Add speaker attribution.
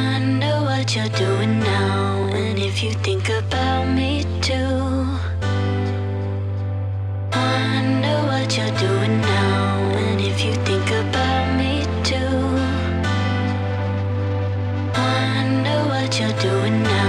Speaker 1: wonder what you're doing now And if you think about me too. Wonder what you're doing now And if you think about me too. Wonder what you're doing now.